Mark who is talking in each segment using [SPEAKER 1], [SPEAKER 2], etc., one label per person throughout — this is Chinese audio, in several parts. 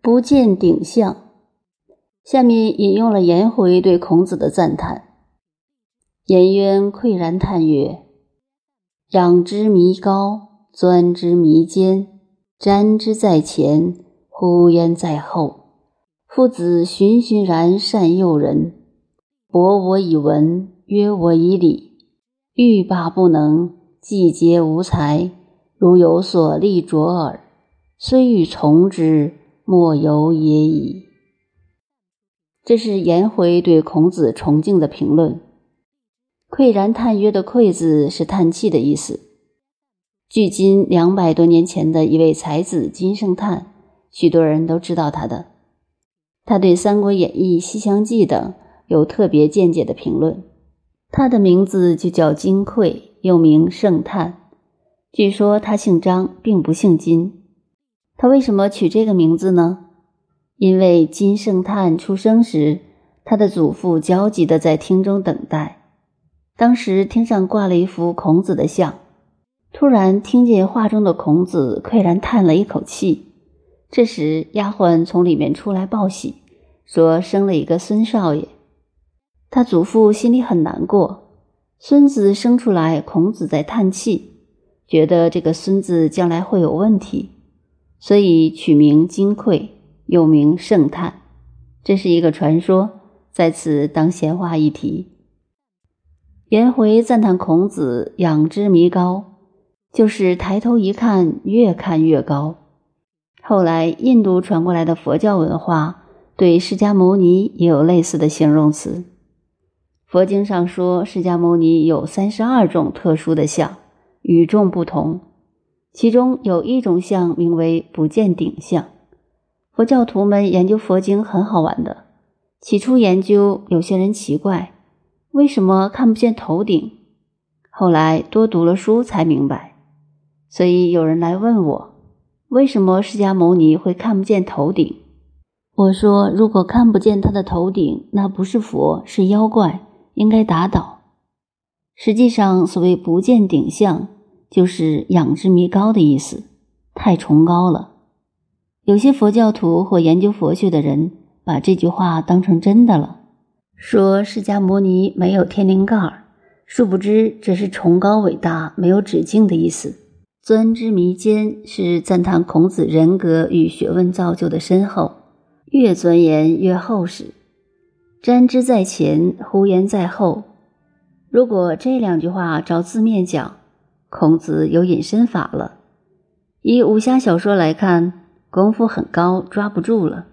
[SPEAKER 1] 不见顶相。下面引用了颜回对孔子的赞叹：“颜渊喟然叹曰：‘仰之弥高，钻之弥坚，瞻之在前，呼焉在后。夫子循循然善诱人，博我以文，约我以礼，欲罢不能，既竭无才。如有所立卓耳，虽欲从之，莫由也已。’”这是颜回对孔子崇敬的评论。喟然叹曰的“喟”字是叹气的意思。距今两百多年前的一位才子金圣叹，许多人都知道他的。他对《三国演义》《西厢记》等有特别见解的评论。他的名字就叫金喟，又名圣叹。据说他姓张，并不姓金。他为什么取这个名字呢？因为金圣叹出生时，他的祖父焦急地在厅中等待。当时厅上挂了一幅孔子的像，突然听见画中的孔子喟然叹了一口气。这时，丫鬟从里面出来报喜，说生了一个孙少爷。他祖父心里很难过，孙子生出来，孔子在叹气，觉得这个孙子将来会有问题，所以取名金匮。又名圣叹，这是一个传说，在此当闲话一提。颜回赞叹孔子仰之弥高，就是抬头一看，越看越高。后来印度传过来的佛教文化对释迦牟尼也有类似的形容词。佛经上说，释迦牟尼有三十二种特殊的相，与众不同，其中有一种相名为不见顶相。佛教徒们研究佛经很好玩的。起初研究，有些人奇怪，为什么看不见头顶？后来多读了书才明白。所以有人来问我，为什么释迦牟尼会看不见头顶？我说，如果看不见他的头顶，那不是佛，是妖怪，应该打倒。实际上，所谓不见顶相，就是仰之弥高的意思，太崇高了。有些佛教徒或研究佛学的人把这句话当成真的了，说释迦牟尼没有天灵盖，殊不知这是崇高伟大、没有止境的意思。钻之弥坚是赞叹孔子人格与学问造就的深厚，越钻研越厚实。瞻之在前，呼焉在后。如果这两句话照字面讲，孔子有隐身法了。以武侠小说来看。功夫很高，抓不住了。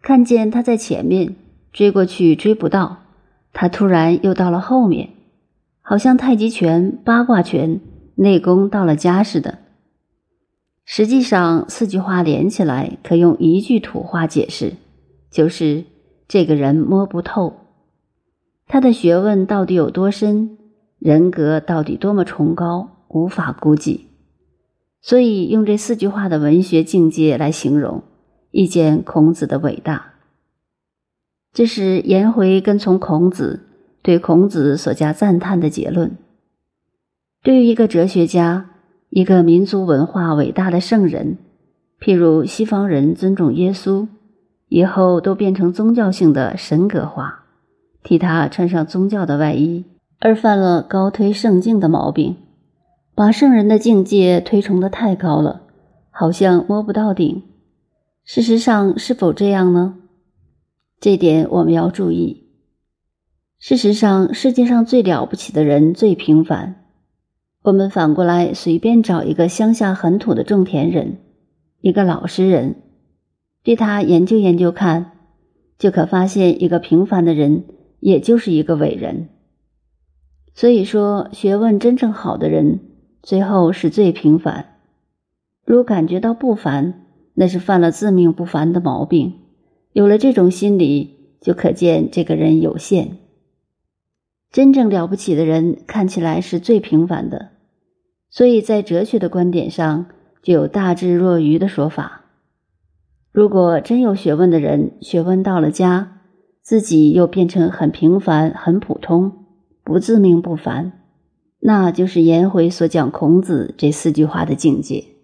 [SPEAKER 1] 看见他在前面追过去，追不到，他突然又到了后面，好像太极拳、八卦拳内功到了家似的。实际上，四句话连起来，可用一句土话解释，就是这个人摸不透，他的学问到底有多深，人格到底多么崇高，无法估计。所以用这四句话的文学境界来形容，一见孔子的伟大。这是颜回跟从孔子，对孔子所加赞叹的结论。对于一个哲学家，一个民族文化伟大的圣人，譬如西方人尊重耶稣，以后都变成宗教性的神格化，替他穿上宗教的外衣，而犯了高推圣境的毛病。把圣人的境界推崇的太高了，好像摸不到顶。事实上，是否这样呢？这点我们要注意。事实上，世界上最了不起的人最平凡。我们反过来随便找一个乡下很土的种田人，一个老实人，对他研究研究看，就可发现一个平凡的人，也就是一个伟人。所以说，学问真正好的人。最后是最平凡。如感觉到不凡，那是犯了自命不凡的毛病。有了这种心理，就可见这个人有限。真正了不起的人，看起来是最平凡的。所以在哲学的观点上，就有大智若愚的说法。如果真有学问的人，学问到了家，自己又变成很平凡、很普通，不自命不凡。那就是颜回所讲孔子这四句话的境界。